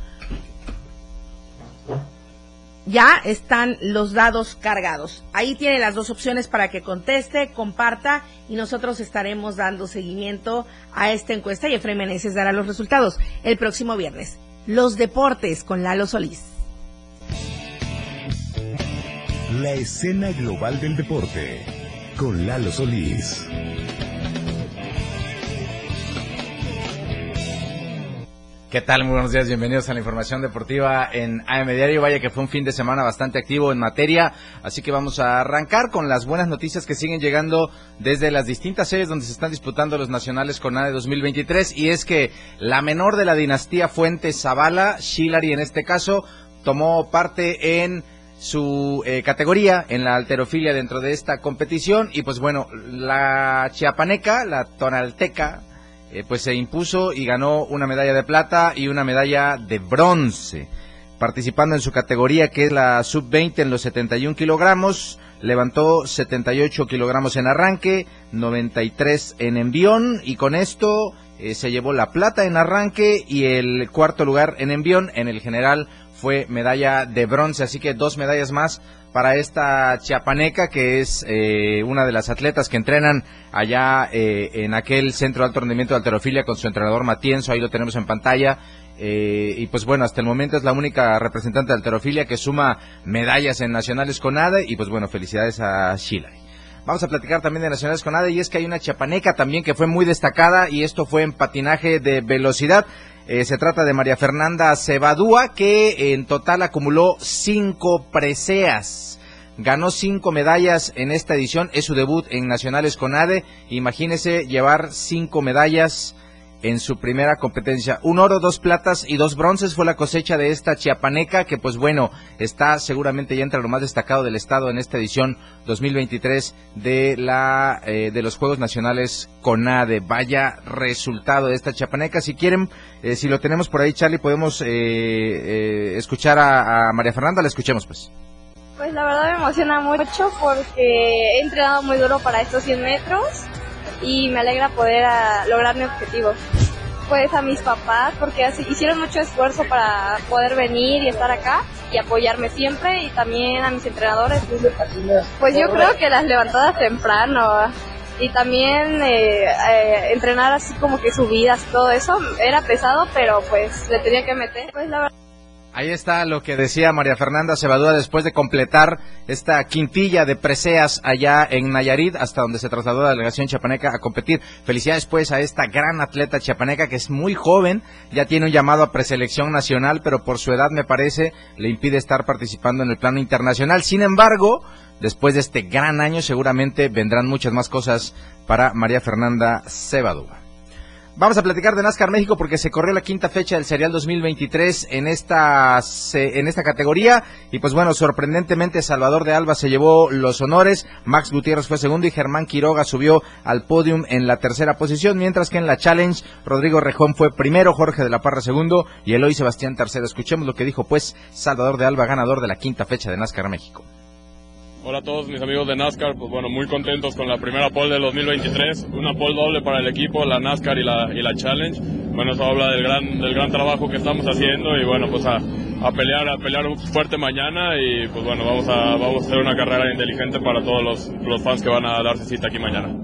ya están los dados cargados. Ahí tiene las dos opciones para que conteste, comparta y nosotros estaremos dando seguimiento a esta encuesta y Efraín Meneses dará los resultados el próximo viernes. Los deportes con Lalo Solís. La escena global del deporte con Lalo Solís. ¿Qué tal? Muy buenos días, bienvenidos a la información deportiva en AM Diario. Vaya que fue un fin de semana bastante activo en materia, así que vamos a arrancar con las buenas noticias que siguen llegando desde las distintas sedes donde se están disputando los nacionales con ADE 2023 y es que la menor de la dinastía Fuentes Zavala, Shilari en este caso, tomó parte en su eh, categoría en la alterofilia dentro de esta competición y pues bueno, la chiapaneca, la tonalteca, eh, pues se impuso y ganó una medalla de plata y una medalla de bronce. Participando en su categoría que es la sub-20 en los 71 kilogramos, levantó 78 kilogramos en arranque, 93 en envión y con esto eh, se llevó la plata en arranque y el cuarto lugar en envión. En el general fue medalla de bronce, así que dos medallas más para esta chiapaneca, que es eh, una de las atletas que entrenan allá eh, en aquel centro de alto rendimiento de alterofilia con su entrenador Matienzo, ahí lo tenemos en pantalla. Eh, y pues bueno, hasta el momento es la única representante de alterofilia que suma medallas en nacionales con ADE y pues bueno, felicidades a Sheila. Vamos a platicar también de Nacionales con ADE y es que hay una chiapaneca también que fue muy destacada y esto fue en patinaje de velocidad. Eh, se trata de María Fernanda Cebadúa, que en total acumuló cinco preseas. Ganó cinco medallas en esta edición, es su debut en Nacionales con ADE. Imagínese llevar cinco medallas en su primera competencia. Un oro, dos platas y dos bronces fue la cosecha de esta chiapaneca que pues bueno, está seguramente ya entre lo más destacado del estado en esta edición 2023 de la eh, de los Juegos Nacionales CONADE. Vaya resultado de esta chiapaneca. Si quieren, eh, si lo tenemos por ahí Charlie, podemos eh, escuchar a, a María Fernanda, la escuchemos pues. Pues la verdad me emociona mucho porque he entrenado muy duro para estos 100 metros y me alegra poder ah, lograr mi objetivo. Pues a mis papás, porque así, hicieron mucho esfuerzo para poder venir y estar acá y apoyarme siempre, y también a mis entrenadores. Pues yo creo que las levantadas temprano y también eh, eh, entrenar así como que subidas, todo eso, era pesado, pero pues le tenía que meter. Pues la verdad. Ahí está lo que decía María Fernanda Cebadúa después de completar esta quintilla de preseas allá en Nayarit, hasta donde se trasladó la delegación chapaneca a competir. Felicidades pues a esta gran atleta chapaneca que es muy joven, ya tiene un llamado a preselección nacional, pero por su edad me parece le impide estar participando en el plano internacional. Sin embargo, después de este gran año seguramente vendrán muchas más cosas para María Fernanda Cebadúa. Vamos a platicar de NASCAR México porque se corrió la quinta fecha del Serial 2023 en esta, en esta categoría. Y pues bueno, sorprendentemente Salvador de Alba se llevó los honores, Max Gutiérrez fue segundo y Germán Quiroga subió al podium en la tercera posición, mientras que en la Challenge Rodrigo Rejón fue primero, Jorge de la Parra segundo y Eloy Sebastián tercero. Escuchemos lo que dijo pues Salvador de Alba, ganador de la quinta fecha de NASCAR México. Hola a todos mis amigos de NASCAR, pues bueno, muy contentos con la primera pole del 2023, una pole doble para el equipo, la NASCAR y la, y la Challenge. Bueno, eso habla del gran, del gran trabajo que estamos haciendo y bueno, pues a, a pelear, a pelear fuerte mañana y pues bueno, vamos a, vamos a hacer una carrera inteligente para todos los, los fans que van a darse cita aquí mañana.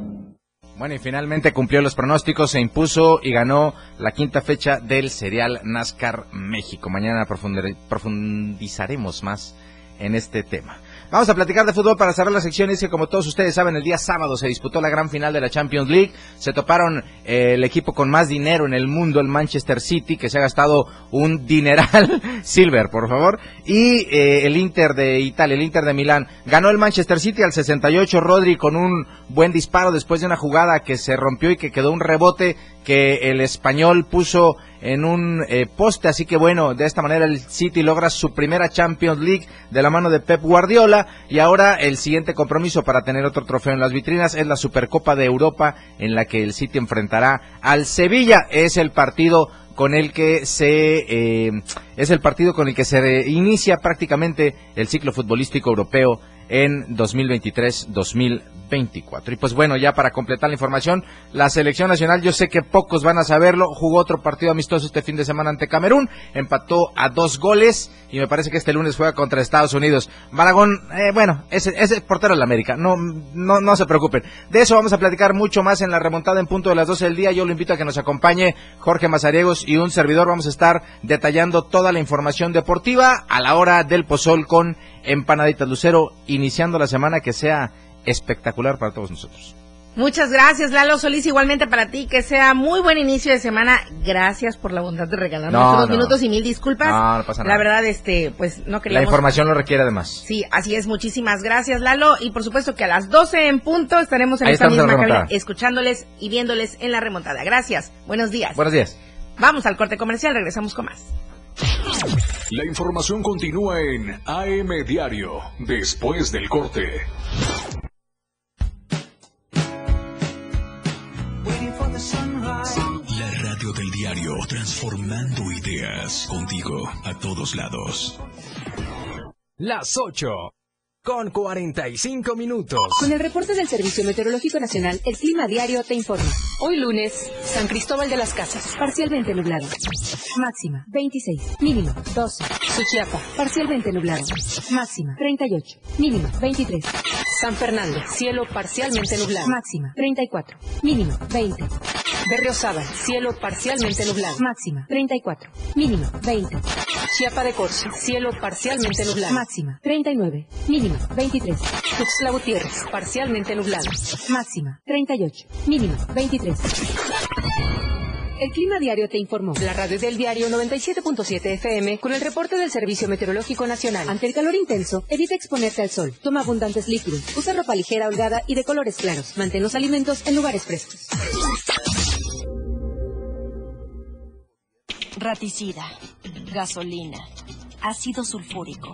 Bueno, y finalmente cumplió los pronósticos, se impuso y ganó la quinta fecha del serial NASCAR México. Mañana profundizaremos más en este tema. Vamos a platicar de fútbol para cerrar la sección. Es que como todos ustedes saben, el día sábado se disputó la gran final de la Champions League. Se toparon eh, el equipo con más dinero en el mundo, el Manchester City, que se ha gastado un dineral. Silver, por favor. Y eh, el Inter de Italia, el Inter de Milán. Ganó el Manchester City al 68. Rodri con un buen disparo después de una jugada que se rompió y que quedó un rebote que el español puso en un eh, poste, así que bueno, de esta manera el City logra su primera Champions League de la mano de Pep Guardiola y ahora el siguiente compromiso para tener otro trofeo en las vitrinas es la Supercopa de Europa en la que el City enfrentará al Sevilla, es el partido con el que se eh, es el partido con el que se inicia prácticamente el ciclo futbolístico europeo en 2023-2024. Y pues bueno, ya para completar la información, la selección nacional, yo sé que pocos van a saberlo, jugó otro partido amistoso este fin de semana ante Camerún, empató a dos goles y me parece que este lunes juega contra Estados Unidos. Maragón, eh, bueno, ese, ese portero de la América, no, no, no se preocupen. De eso vamos a platicar mucho más en la remontada en punto de las 12 del día. Yo lo invito a que nos acompañe Jorge Mazariegos y un servidor. Vamos a estar detallando toda la información deportiva a la hora del pozol con Empanaditas Lucero, iniciando la semana que sea espectacular para todos nosotros. Muchas gracias, Lalo Solís. Igualmente para ti, que sea muy buen inicio de semana. Gracias por la bondad de regalarnos No, unos no. minutos y mil disculpas. No, no pasa La verdad, este, pues no La queríamos. información lo requiere además. Sí, así es. Muchísimas gracias, Lalo. Y por supuesto que a las 12 en punto estaremos en Ahí esta misma la cabina remontada. escuchándoles y viéndoles en la remontada. Gracias. Buenos días. Buenos días. Vamos al corte comercial. Regresamos con más. La información continúa en AM Diario, después del corte. Transformando ideas contigo a todos lados. Las 8 con 45 minutos. Con el reporte del Servicio Meteorológico Nacional, el clima diario te informa. Hoy lunes, San Cristóbal de las Casas, parcialmente nublado. Máxima, 26. Mínima, 12. Suchiapa, parcialmente nublado. Máxima, 38. Mínima, 23. San Fernando, cielo parcialmente nublado. Máxima, 34. Mínima, 20. Berriozábal, cielo parcialmente nublado. Máxima, 34. Mínima, 20. Chiapa de Corzo, cielo parcialmente nublado. Máxima, 39. Mínima, 23. Tuxtla Gutiérrez, parcialmente nublado. Máxima, 38. Mínima, 23. El Clima Diario te informó. La radio del diario 97.7 FM con el reporte del Servicio Meteorológico Nacional. Ante el calor intenso, evita exponerte al sol. Toma abundantes líquidos. Usa ropa ligera, holgada y de colores claros. Mantén los alimentos en lugares frescos. Raticida, gasolina, ácido sulfúrico,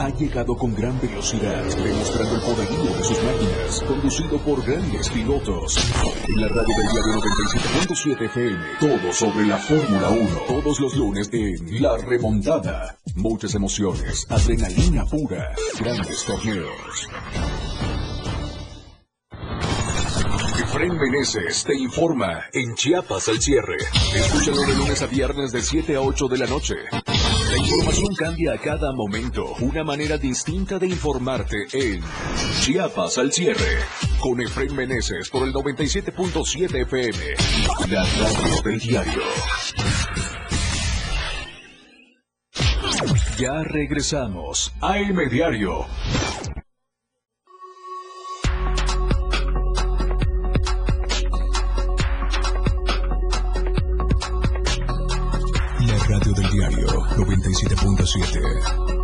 Ha llegado con gran velocidad, demostrando el poderío de sus máquinas, conducido por grandes pilotos. En la radio del diario 97.7 FM, todo sobre la Fórmula 1, todos los lunes en La Remontada. Muchas emociones, adrenalina pura, grandes torneos. Efraín Meneses te informa en Chiapas al cierre. Escúchalo de lunes a viernes de 7 a 8 de la noche. La información cambia a cada momento. Una manera distinta de informarte en Chiapas al cierre. Con Efraín Meneses por el 97.7 FM. La radio del diario. Ya regresamos. AM Diario. 97.7.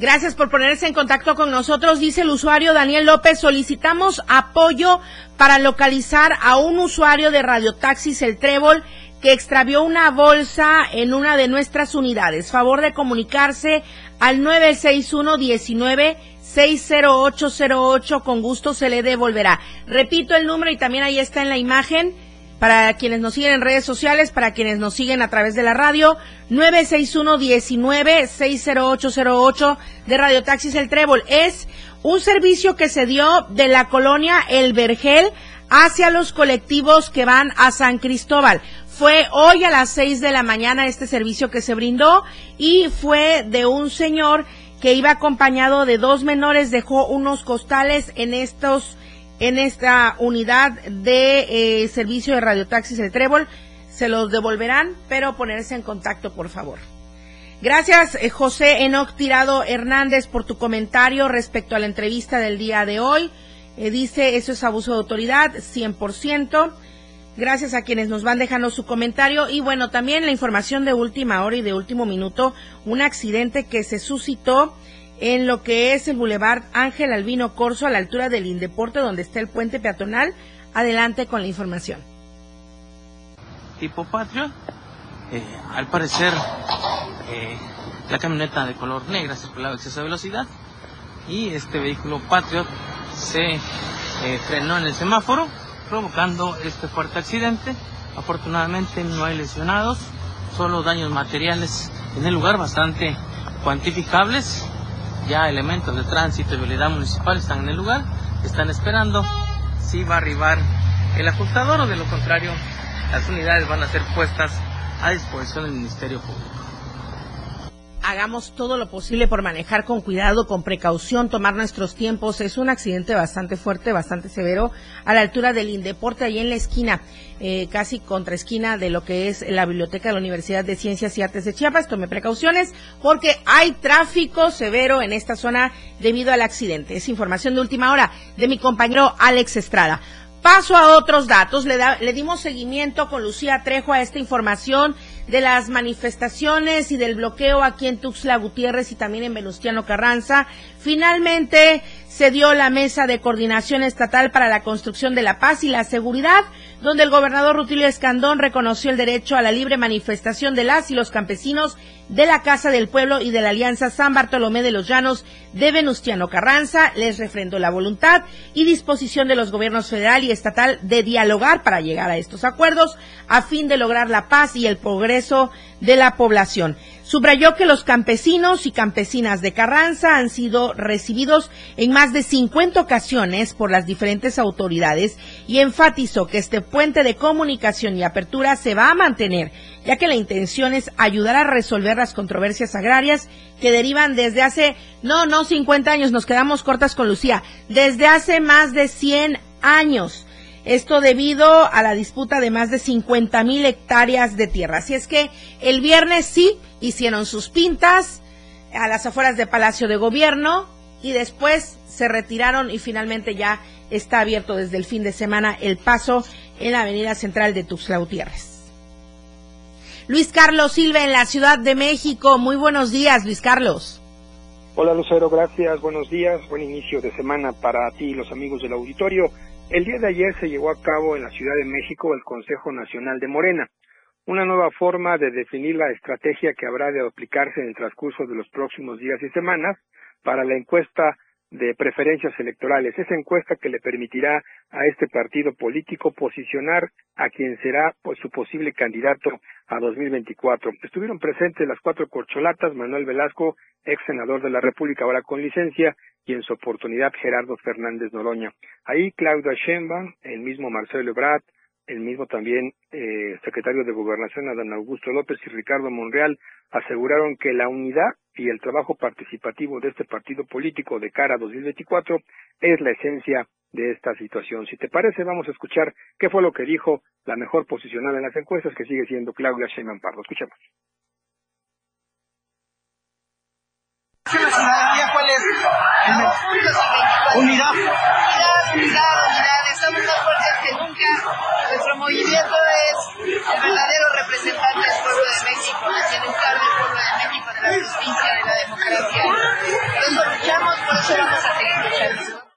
Gracias por ponerse en contacto con nosotros, dice el usuario Daniel López. Solicitamos apoyo para localizar a un usuario de Radiotaxis El Trébol que extravió una bolsa en una de nuestras unidades. Favor de comunicarse al 961-19-60808. Con gusto se le devolverá. Repito el número y también ahí está en la imagen para quienes nos siguen en redes sociales, para quienes nos siguen a través de la radio, 961-19-60808 de Radio Taxis El Trébol. Es un servicio que se dio de la colonia El Vergel hacia los colectivos que van a San Cristóbal. Fue hoy a las 6 de la mañana este servicio que se brindó y fue de un señor que iba acompañado de dos menores, dejó unos costales en estos en esta unidad de eh, servicio de radiotaxis El Trébol. Se los devolverán, pero ponerse en contacto, por favor. Gracias, eh, José Enoc Tirado Hernández, por tu comentario respecto a la entrevista del día de hoy. Eh, dice, eso es abuso de autoridad, 100%. Gracias a quienes nos van dejando su comentario. Y bueno, también la información de última hora y de último minuto, un accidente que se suscitó en lo que es el Boulevard Ángel Albino Corso a la altura del Indeporte donde está el puente peatonal. Adelante con la información. tipo Patriot. Eh, al parecer, eh, la camioneta de color negra circulaba a exceso de velocidad y este vehículo Patriot se eh, frenó en el semáforo, provocando este fuerte accidente. Afortunadamente no hay lesionados, solo daños materiales en el lugar bastante cuantificables. Ya elementos de tránsito y vialidad municipal están en el lugar, están esperando si va a arribar el ajustador o de lo contrario las unidades van a ser puestas a disposición del Ministerio Público hagamos todo lo posible por manejar con cuidado, con precaución, tomar nuestros tiempos. Es un accidente bastante fuerte, bastante severo, a la altura del Indeporte, ahí en la esquina, eh, casi contra esquina de lo que es la biblioteca de la Universidad de Ciencias y Artes de Chiapas. Tome precauciones porque hay tráfico severo en esta zona debido al accidente. Es información de última hora de mi compañero Alex Estrada. Paso a otros datos. Le, le dimos seguimiento con Lucía Trejo a esta información de las manifestaciones y del bloqueo aquí en Tuxtla Gutiérrez y también en Venustiano Carranza. Finalmente se dio la mesa de coordinación estatal para la construcción de la paz y la seguridad, donde el gobernador Rutilio Escandón reconoció el derecho a la libre manifestación de las y los campesinos de la Casa del Pueblo y de la Alianza San Bartolomé de los Llanos de Venustiano Carranza, les refrendó la voluntad y disposición de los gobiernos federal y estatal de dialogar para llegar a estos acuerdos a fin de lograr la paz y el progreso de la población. Subrayó que los campesinos y campesinas de Carranza han sido recibidos en más de 50 ocasiones por las diferentes autoridades y enfatizó que este puente de comunicación y apertura se va a mantener, ya que la intención es ayudar a resolver las controversias agrarias que derivan desde hace, no, no 50 años, nos quedamos cortas con Lucía, desde hace más de 100 años esto debido a la disputa de más de 50 mil hectáreas de tierra. Así es que el viernes sí hicieron sus pintas a las afueras de Palacio de Gobierno y después se retiraron y finalmente ya está abierto desde el fin de semana el paso en la avenida central de Tuxtla Gutiérrez. Luis Carlos Silva en la Ciudad de México. Muy buenos días, Luis Carlos. Hola Lucero, gracias. Buenos días. Buen inicio de semana para ti y los amigos del auditorio. El día de ayer se llevó a cabo en la Ciudad de México el Consejo Nacional de Morena, una nueva forma de definir la estrategia que habrá de aplicarse en el transcurso de los próximos días y semanas para la encuesta de preferencias electorales, esa encuesta que le permitirá a este partido político posicionar a quien será pues, su posible candidato a 2024. Estuvieron presentes las cuatro corcholatas, Manuel Velasco, ex senador de la República, ahora con licencia, y en su oportunidad Gerardo Fernández Noroña. Ahí Claudia Sheinbaum, el mismo Marcelo Ebrard, el mismo también eh, secretario de Gobernación Adán Augusto López y Ricardo Monreal aseguraron que la unidad y el trabajo participativo de este partido político de cara a 2024 es la esencia de esta situación. Si te parece, vamos a escuchar qué fue lo que dijo la mejor posicionada en las encuestas, que sigue siendo Claudia Sheinbaum Pardo. Escuchemos. ¿cuál es? Unidad. Unidad, unidad. Estamos más fuertes que nunca. Nuestro movimiento es el verdadero representante del pueblo de México, el bienestar del pueblo de México, de la justicia, de la democracia. Por eso luchamos, por eso vamos a seguir luchando.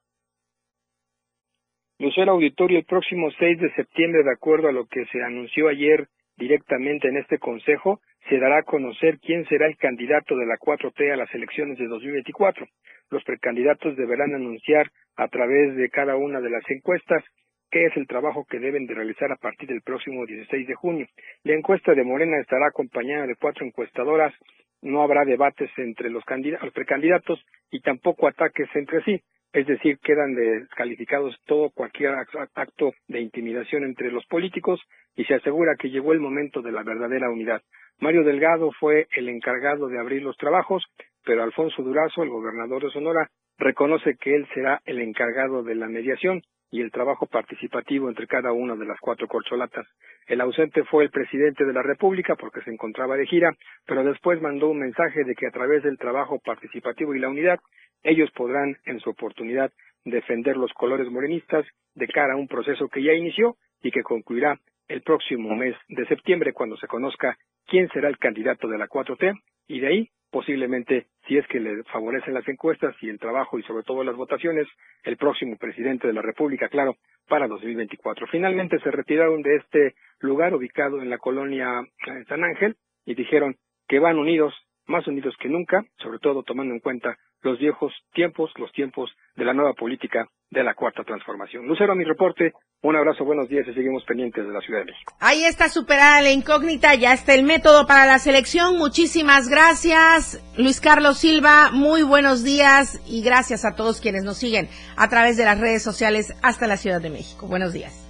Lucero Auditorio, el próximo 6 de septiembre, de acuerdo a lo que se anunció ayer directamente en este Consejo, se dará a conocer quién será el candidato de la 4T a las elecciones de 2024. Los precandidatos deberán anunciar a través de cada una de las encuestas qué es el trabajo que deben de realizar a partir del próximo 16 de junio. La encuesta de Morena estará acompañada de cuatro encuestadoras, no habrá debates entre los, los precandidatos y tampoco ataques entre sí es decir, quedan descalificados todo cualquier acto de intimidación entre los políticos y se asegura que llegó el momento de la verdadera unidad. Mario Delgado fue el encargado de abrir los trabajos, pero Alfonso Durazo, el gobernador de Sonora, reconoce que él será el encargado de la mediación y el trabajo participativo entre cada una de las cuatro corcholatas. El ausente fue el presidente de la República porque se encontraba de gira, pero después mandó un mensaje de que a través del trabajo participativo y la unidad ellos podrán, en su oportunidad, defender los colores morenistas de cara a un proceso que ya inició y que concluirá el próximo mes de septiembre cuando se conozca quién será el candidato de la 4T y de ahí posiblemente, si es que le favorecen las encuestas y el trabajo y sobre todo las votaciones, el próximo presidente de la República, claro, para 2024. Finalmente se retiraron de este lugar ubicado en la colonia eh, San Ángel y dijeron que van unidos más unidos que nunca, sobre todo tomando en cuenta los viejos tiempos, los tiempos de la nueva política de la cuarta transformación. Lucero, mi reporte, un abrazo, buenos días y seguimos pendientes de la Ciudad de México. Ahí está superada la incógnita, ya está el método para la selección. Muchísimas gracias, Luis Carlos Silva. Muy buenos días y gracias a todos quienes nos siguen a través de las redes sociales hasta la Ciudad de México. Buenos días.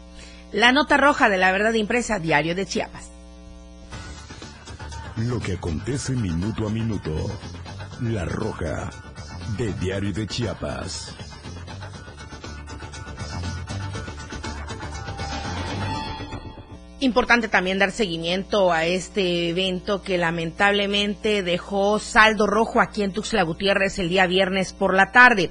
La nota roja de la verdad impresa, Diario de Chiapas. Lo que acontece minuto a minuto. La roja de Diario de Chiapas. Importante también dar seguimiento a este evento que lamentablemente dejó saldo rojo aquí en Tuxtla Gutiérrez el día viernes por la tarde.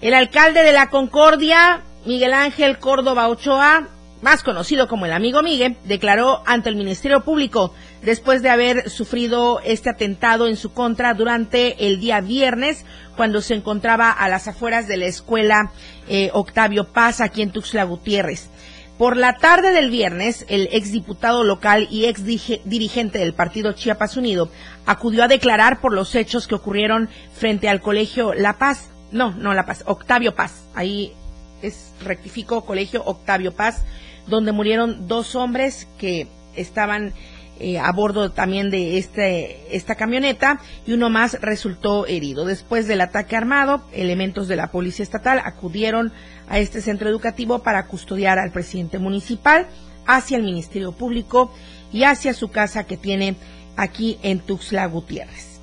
El alcalde de la Concordia, Miguel Ángel Córdoba Ochoa, más conocido como el amigo Miguel, declaró ante el Ministerio Público después de haber sufrido este atentado en su contra durante el día viernes, cuando se encontraba a las afueras de la escuela eh, Octavio Paz aquí en Tuxtla Gutiérrez. Por la tarde del viernes, el exdiputado local y ex dirigente del partido Chiapas Unido acudió a declarar por los hechos que ocurrieron frente al colegio La Paz. No, no La Paz, Octavio Paz. Ahí es, rectifico, colegio Octavio Paz, donde murieron dos hombres que estaban eh, a bordo también de este, esta camioneta y uno más resultó herido. Después del ataque armado, elementos de la Policía Estatal acudieron a este centro educativo para custodiar al presidente municipal hacia el Ministerio Público y hacia su casa que tiene aquí en Tuxtla Gutiérrez.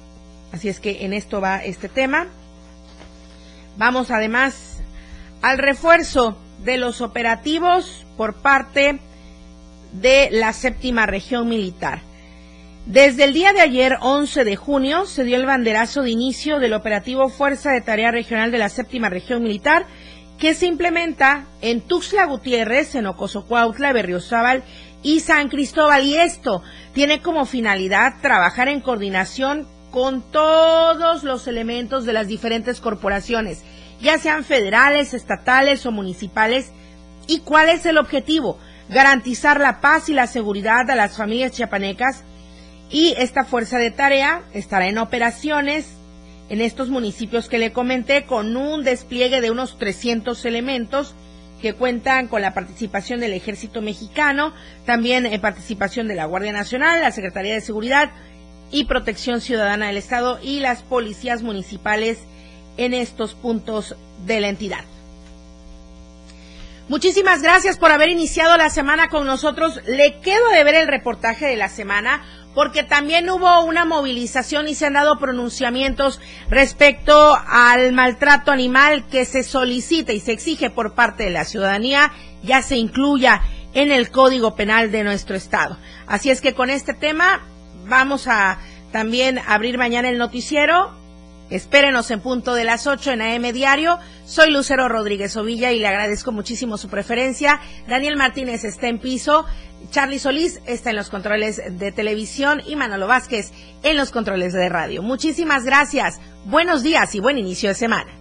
Así es que en esto va este tema. Vamos además al refuerzo de los operativos por parte de la séptima región militar. Desde el día de ayer, 11 de junio, se dio el banderazo de inicio del operativo Fuerza de Tarea Regional de la séptima región militar que se implementa en Tuxtla Gutiérrez, en Ocosocuautla, Berriozábal y San Cristóbal. Y esto tiene como finalidad trabajar en coordinación con todos los elementos de las diferentes corporaciones, ya sean federales, estatales o municipales. ¿Y cuál es el objetivo? Garantizar la paz y la seguridad a las familias chiapanecas. Y esta fuerza de tarea estará en operaciones en estos municipios que le comenté con un despliegue de unos 300 elementos que cuentan con la participación del Ejército Mexicano, también en participación de la Guardia Nacional, la Secretaría de Seguridad y Protección Ciudadana del Estado y las policías municipales en estos puntos de la entidad. Muchísimas gracias por haber iniciado la semana con nosotros. Le quedo de ver el reportaje de la semana porque también hubo una movilización y se han dado pronunciamientos respecto al maltrato animal que se solicita y se exige por parte de la ciudadanía ya se incluya en el Código Penal de nuestro Estado. Así es que con este tema vamos a también abrir mañana el noticiero Espérenos en punto de las 8 en AM Diario. Soy Lucero Rodríguez Ovilla y le agradezco muchísimo su preferencia. Daniel Martínez está en piso. Charlie Solís está en los controles de televisión y Manolo Vázquez en los controles de radio. Muchísimas gracias. Buenos días y buen inicio de semana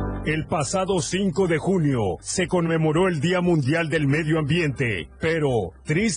El pasado 5 de junio se conmemoró el Día Mundial del Medio Ambiente, pero triste